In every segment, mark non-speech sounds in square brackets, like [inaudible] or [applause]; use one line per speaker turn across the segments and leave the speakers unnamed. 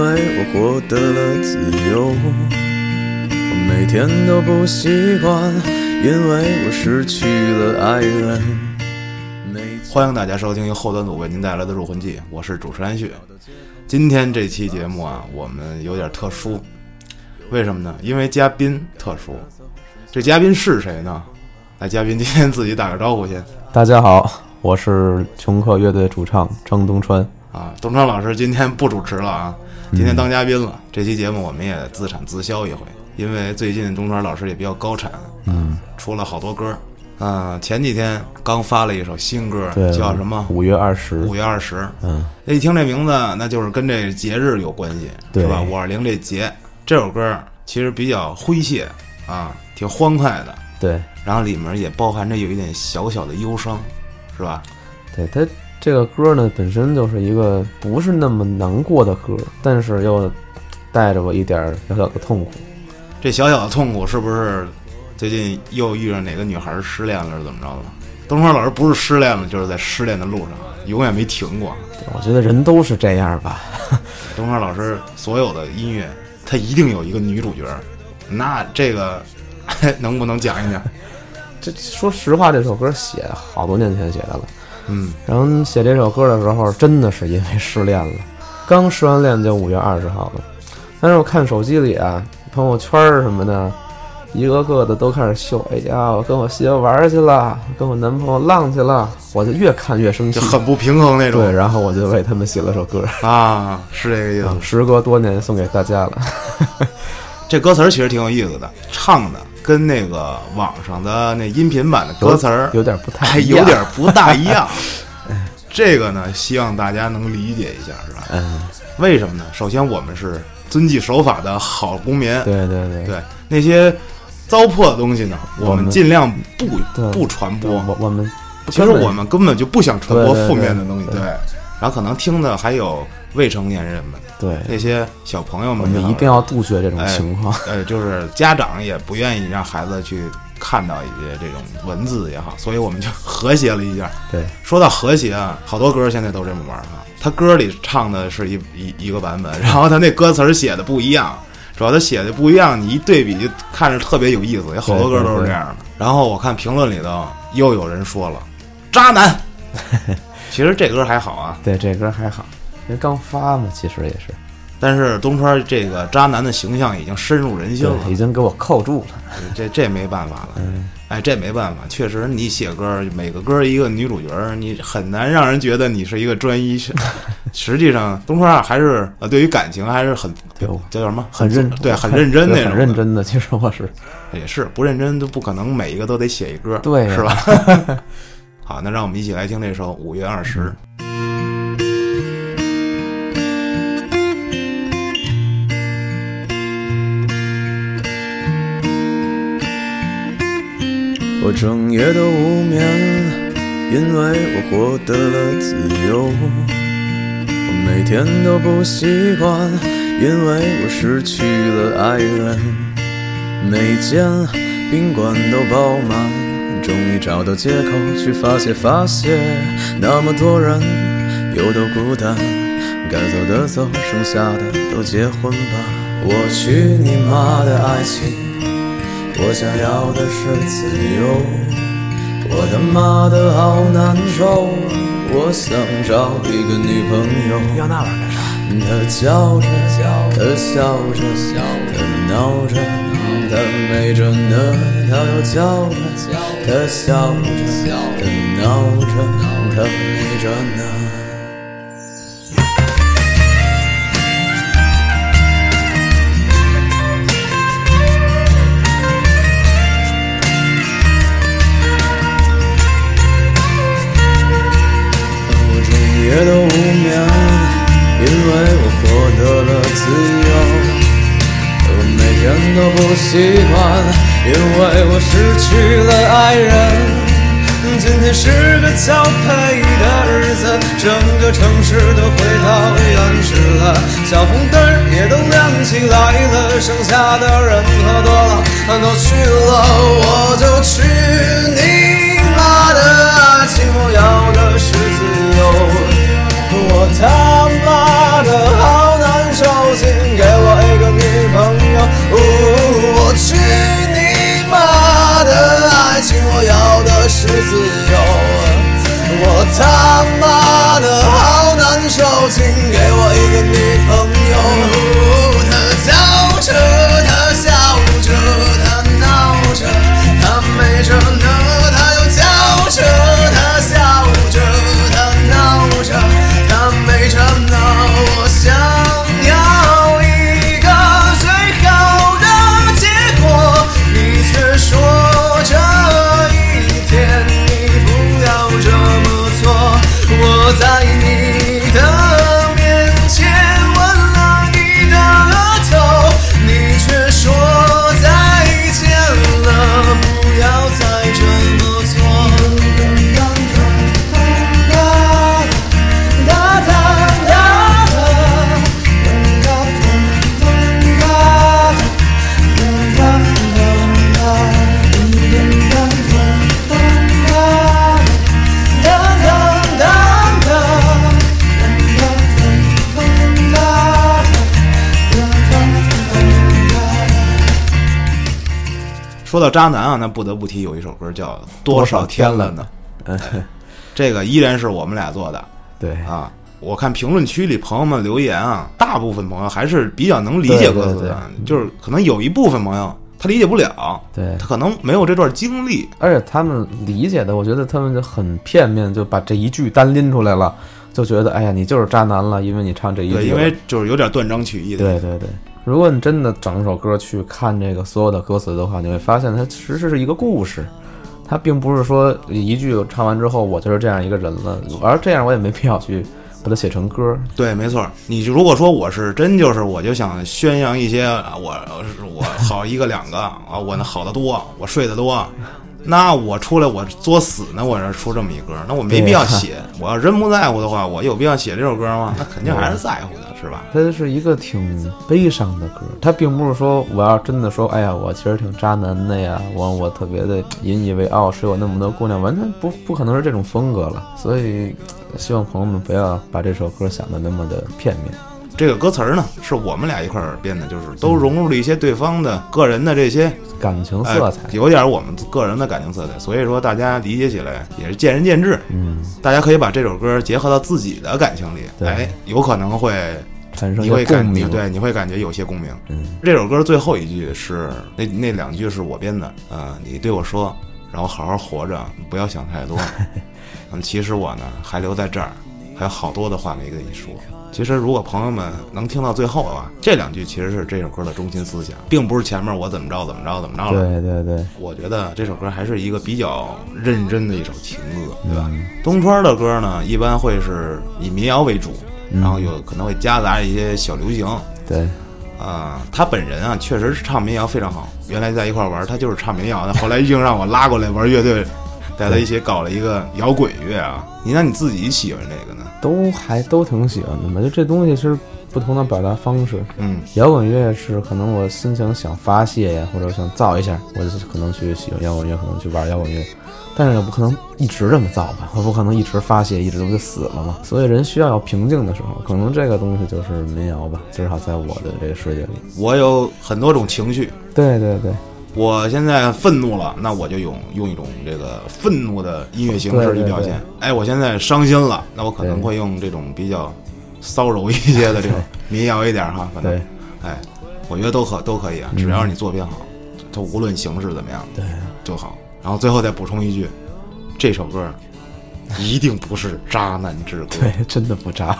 为我获得了自由。我每天都不习惯，因为我失去了爱人。
欢迎大家收听由后端组为您带来的《入魂记》，我是主持人旭。今天这期节目啊，我们有点特殊，为什么呢？因为嘉宾特殊。这嘉宾是谁呢？来，嘉宾今天自己打个招呼先。
大家好，我是琼克乐队主唱张东川。
啊，东川老师今天不主持了啊，今天当嘉宾了。这期节目我们也自产自销一回，因为最近东川老师也比较高产，
嗯，
出了好多歌。啊，前几天刚发了一首新歌，叫什么？
五月二十。
五月二十。
嗯，
一听这名字，那就是跟这节日有关系，是吧？五二零这节，这首歌其实比较诙谐啊，挺欢快的。
对，
然后里面也包含着有一点小小的忧伤，是吧？
对，它这个歌呢本身就是一个不是那么难过的歌，但是又带着我一点小小的痛苦。
这小小的痛苦是不是？最近又遇上哪个女孩失恋了，是怎么着了？东方老师不是失恋了，就是在失恋的路上，永远没停过。
我觉得人都是这样吧。[laughs]
东方老师所有的音乐，他一定有一个女主角。那这个 [laughs] 能不能讲一讲？
这说实话，这首歌写好多年前写的了。
嗯，
然后写这首歌的时候，真的是因为失恋了，[laughs] 刚失完恋就五月二十号了。但是我看手机里啊，朋友圈什么的。一个个的都开始秀，哎呀，我跟我媳妇玩去了，跟我男朋友浪去了，我就越看越生气，就
很不平衡那种。
对，然后我就为他们写了首歌
啊，是这个意思。
时隔多年送给大家了。[laughs]
这歌词其实挺有意思的，唱的跟那个网上的那音频版的歌词儿
有点不太，
有点不大一样。[laughs] 这个呢，希望大家能理解一下，是吧？
嗯。
为什么呢？首先，我们是遵纪守法的好公民。
对对对
对，那些。糟粕的东西呢，我们尽量不不传播。
我我们
其实我们根本就不想传播负面的东西。对，然后可能听的还有未成年人们，
对
那些小朋友们，
我们一定要杜绝这种情况。[laughs]
呃，就是家长也不愿意让孩子去看到一些这种文字也好，所以我们就和谐了一下。
对，
说到和谐啊，好多歌现在都这么玩啊。他歌里唱的是一一一个版本，[laughs] 然后他那歌词写的不一样。主要他写的不一样，你一对比就看着特别有意思。有好多歌都是这样的。然后我看评论里头又有人说了“渣男”，[laughs] 其实这歌还好啊。
对，这歌还好，因为刚发嘛，其实也是。
但是东川这个渣男的形象已经深入人心了，
已经给我扣住了。
这这没办法了。嗯哎，这没办法，确实你写歌，每个歌一个女主角，你很难让人觉得你是一个专一。[laughs] 实际上，东川啊，还是呃，对于感情还是很叫叫什么，
很认
对，很认真那种。
很认真的，其实我是
也是不认真，都不可能每一个都得写一歌，
对，
是吧？[laughs] 好，那让我们一起来听这首《五月二十》。
我整夜都无眠，因为我获得了自由。我每天都不习惯，因为我失去了爱人。每间宾馆都爆满，终于找到借口去发泄发泄。那么多人有多孤单，该走的走，剩下的都结婚吧。我去你妈的爱情！我想要的是自由，我他妈的好难受。我想找一个女朋友，
要那玩意儿干啥？
她叫着，她笑着，她闹着，她美着呢。她又叫着，她笑着，她闹着，她美着呢。夜都无眠，因为我获得了自由。人都不习惯，因为我失去了爱人。今天是个交配的日子，整个城市都回到原始了，小红灯也都亮起来了，剩下的人喝多了，都去了，我就去你妈的！爱情我要的是自由，我他妈的好难受，说
到渣男啊，那不得不提有一首歌叫《多少天了呢》，这个依然是我们俩做的 [laughs]
对，
啊。我看评论区里朋友们留言啊，大部分朋友还是比较能理解歌词的，就是可能有一部分朋友他理解不了，
对
他可能没有这段经历，
而且他们理解的，我觉得他们就很片面，就把这一句单拎出来了，就觉得哎呀，你就是渣男了，因为你唱这一句。
对，因为就是有点断章取义的。
对对对，如果你真的整首歌去看这个所有的歌词的话，你会发现它其实是一个故事，它并不是说一句唱完之后我就是这样一个人了，而这样我也没必要去把它写成歌。
对，没错。你如果说我是真就是，我就想宣扬一些啊我我好一个两个 [laughs] 啊，我那好的多，我睡得多，那我出来我作死呢，我这出这么一歌，那我没必要写。我要真不在乎的话，我有必要写这首歌吗？那肯定还是在乎的，是吧？
它是一个挺悲伤的歌，它并不是说我要真的说，哎呀，我其实挺渣男的呀，我我特别的引以为傲，是有那么多姑娘，完全不不可能是这种风格了。所以，希望朋友们不要把这首歌想的那么的片面。
这个歌词儿呢，是我们俩一块儿编的，就是都融入了一些对方的个人的这些
感情
哎
色彩，
有点我们个人的感情色彩，所以说大家理解起来也是见仁见智。
嗯，
大家可以把这首歌结合到自己的感情里，
对
哎，有可能会
产生一
你会
共鸣。
对，你会感觉有些共鸣。
嗯，
这首歌最后一句是那那两句是我编的，呃，你对我说，然后好好活着，不要想太多。[laughs] 嗯，其实我呢还留在这儿，还有好多的话没跟你说。其实，如果朋友们能听到最后啊，这两句其实是这首歌的中心思想，并不是前面我怎么着怎么着怎么着了。
对对对，
我觉得这首歌还是一个比较认真的一首情歌，对吧？
嗯
东川的歌呢，一般会是以民谣为主，
嗯
然后有可能会夹杂一些小流行。
对，
啊、他本人啊，确实是唱民谣非常好。原来在一块玩，他就是唱民谣的，后来硬让我拉过来玩乐队，带他一起搞了一个摇滚乐啊。你那你自己喜欢这个呢？
都还都挺喜欢的嘛。就这东西是不同的表达方式。
嗯，
摇滚乐是可能我心情想发泄呀，或者想造一下，我就可能去喜欢摇滚乐，可能去玩摇滚乐。但是也不可能一直这么造吧，我不可能一直发泄，一直不就死了吗？所以人需要有平静的时候，可能这个东西就是民谣吧，至少在我的这个世界里。
我有很多种情绪。
对对对，
我现在愤怒了，那我就用用一种这个愤怒的音乐形式去表现。哎，我现在伤心了，那我可能会用这种比较骚柔一些的这种民谣一点哈，可能
对，
哎，我觉得都可都可以啊，只要你作品好，它无论形式怎么样，
对
就好。然后最后再补充一句，这首歌一定不是渣男之歌。
对，真的不渣。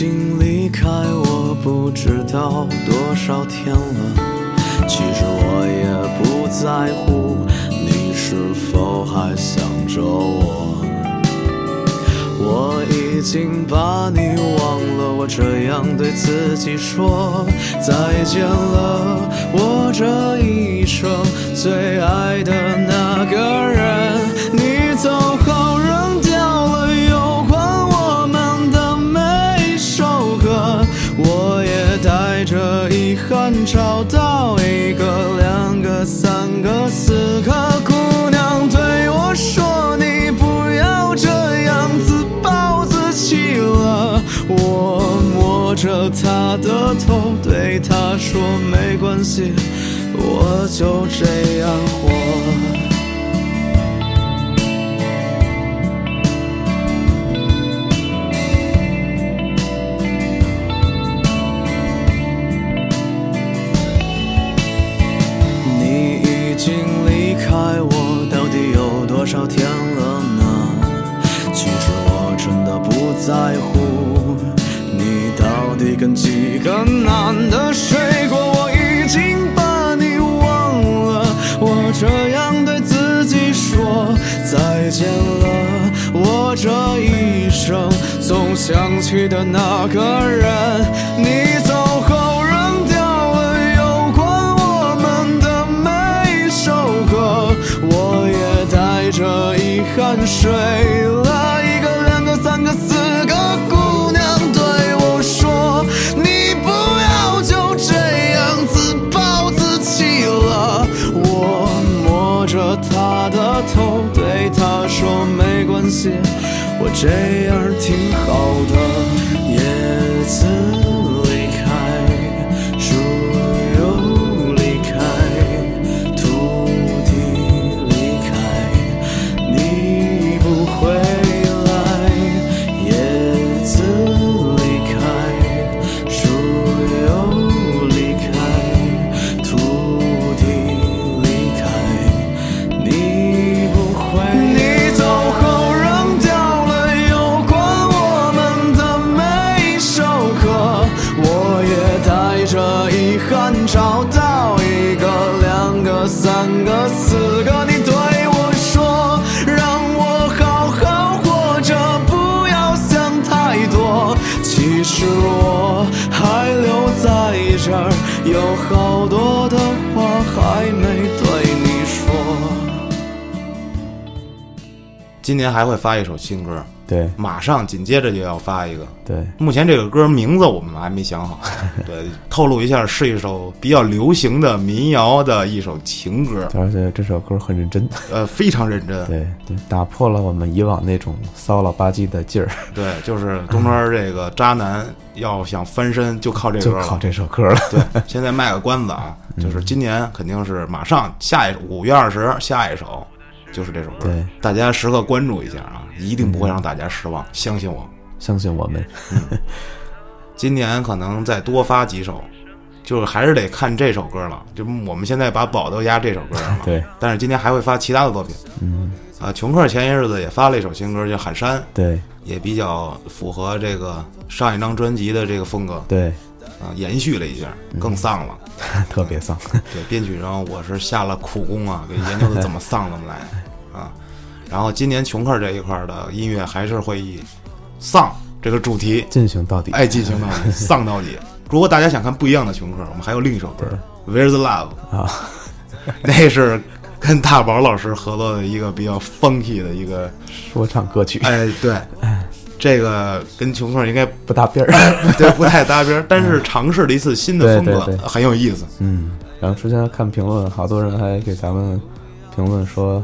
经离开我，不知道多少天了。其实我也不在乎你是否还想着我。我已经把你忘了，我这样对自己说再见了。我这一生最爱的那个人，你走着他的头，对他说：“没关系，我就这样活。”这一生总想起的那个人，你走后扔掉了有关我们的每一首歌，我也带着遗憾睡。头，对他说：“没关系，我这样挺好的。”叶子有好多的话还没对你说。
今年还会发一首新歌，
对
马上紧接着就要发一个。
对，
目前这个歌名字我们还没想好，[laughs] 对，透露一下，是一首比较流行的民谣的一首情歌，
而且这首歌很认真，
呃，非常认真。[laughs]
对对，打破了我们以往那种骚了吧唧的劲儿，
对，就是东川这个渣男要想翻身就靠这
就
歌了。
靠这首歌了。[laughs]
对，现在卖个关子啊，就是今年肯定是马上下一五月二十下一首就是这首歌，
对，
大家时刻关注一下啊，一定不会让大家失望，相信我。
相信我们，[laughs]
今年可能再多发几首，就是还是得看这首歌了。就我们现在把宝都压这首歌上了，[laughs]
对
但是今年还会发其他的作品。
嗯，
啊，琼克前些日子也发了一首新歌，叫《喊山》，
对
也比较符合这个上一张专辑的这个风格
对，
啊，延续了一下，更丧了。[laughs]
特别丧。
对，编曲上我是下了苦功啊，给研究的怎么丧怎么来啊。然后今年琼克这一块儿的音乐还是会以丧这个主题，
进行到底，
哎，进行到底，[laughs] 丧到底。如果大家想看不一样的琼克，我们还有另一首歌《Where's the Love》
啊，[laughs]
那是跟大宝老师合作的一个比较 funky 的一个，
说唱歌曲
哎，对，这个跟琼克应该
不搭边儿。[laughs]
对不太搭边儿，但是尝试了一次新的风格，
对对对
很有意思。
嗯，然后之前看评论，好多人还给咱们评论说，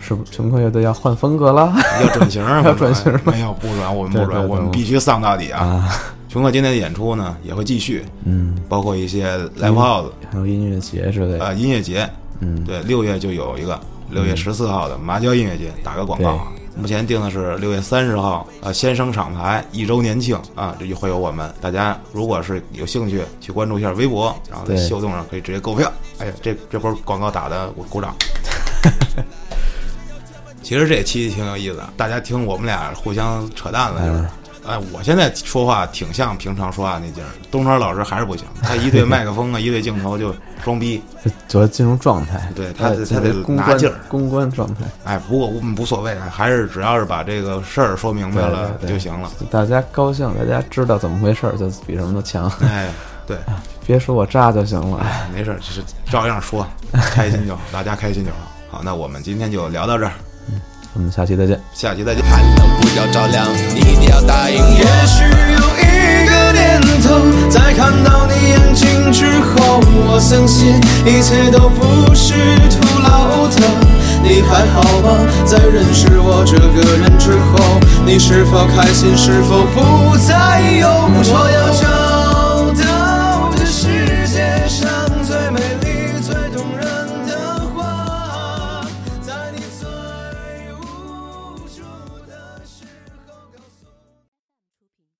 是不是穷克乐队要换风格了 [laughs]
要转型儿？[laughs]
要转型
没有，不转，我们不转，我们必须丧到底啊！
啊？
琼克今天的演出呢也会继续，
嗯，
包括一些 live house
还有音乐节之类的。
啊音乐节，
嗯，
对，六月就有一个，六月十四号的麻椒音乐节，打个广告啊。目前定的是六月三十号，呃，先生厂牌一周年庆啊，这就会有我们。大家如果是有兴趣，去关注一下微博，然后在秀动上可以直接购票。哎呀，这这波广告打的我鼓掌。[laughs] 其实这期挺有意思的，大家听我们俩互相扯淡了，就是。哎，我现在说话挺像平常说话那劲儿，东川老师还是不行，他一对麦克风啊，一对镜头就装逼。
就主要进入状态，
对他他得
公关
拿劲儿
公关状态。
哎，不过我们无所谓，还是只要是把这个事儿说明白了就行了。
大家高兴，大家知道怎么回事儿，就比什么都强。[laughs]
哎，对，
别说我渣就行了。
没事儿，就是照样说，开心就好，大家开心就好。好，那我们今天就聊到这儿，
我们下期再见。
下期再见。
寒冷不要着凉，你一定要答应。
也许有一个念头。在看到你眼睛之后，我相信一切都不是徒劳的。你还好吗？在认识我这个人之后，你是否开心？是否不再忧愁？我要找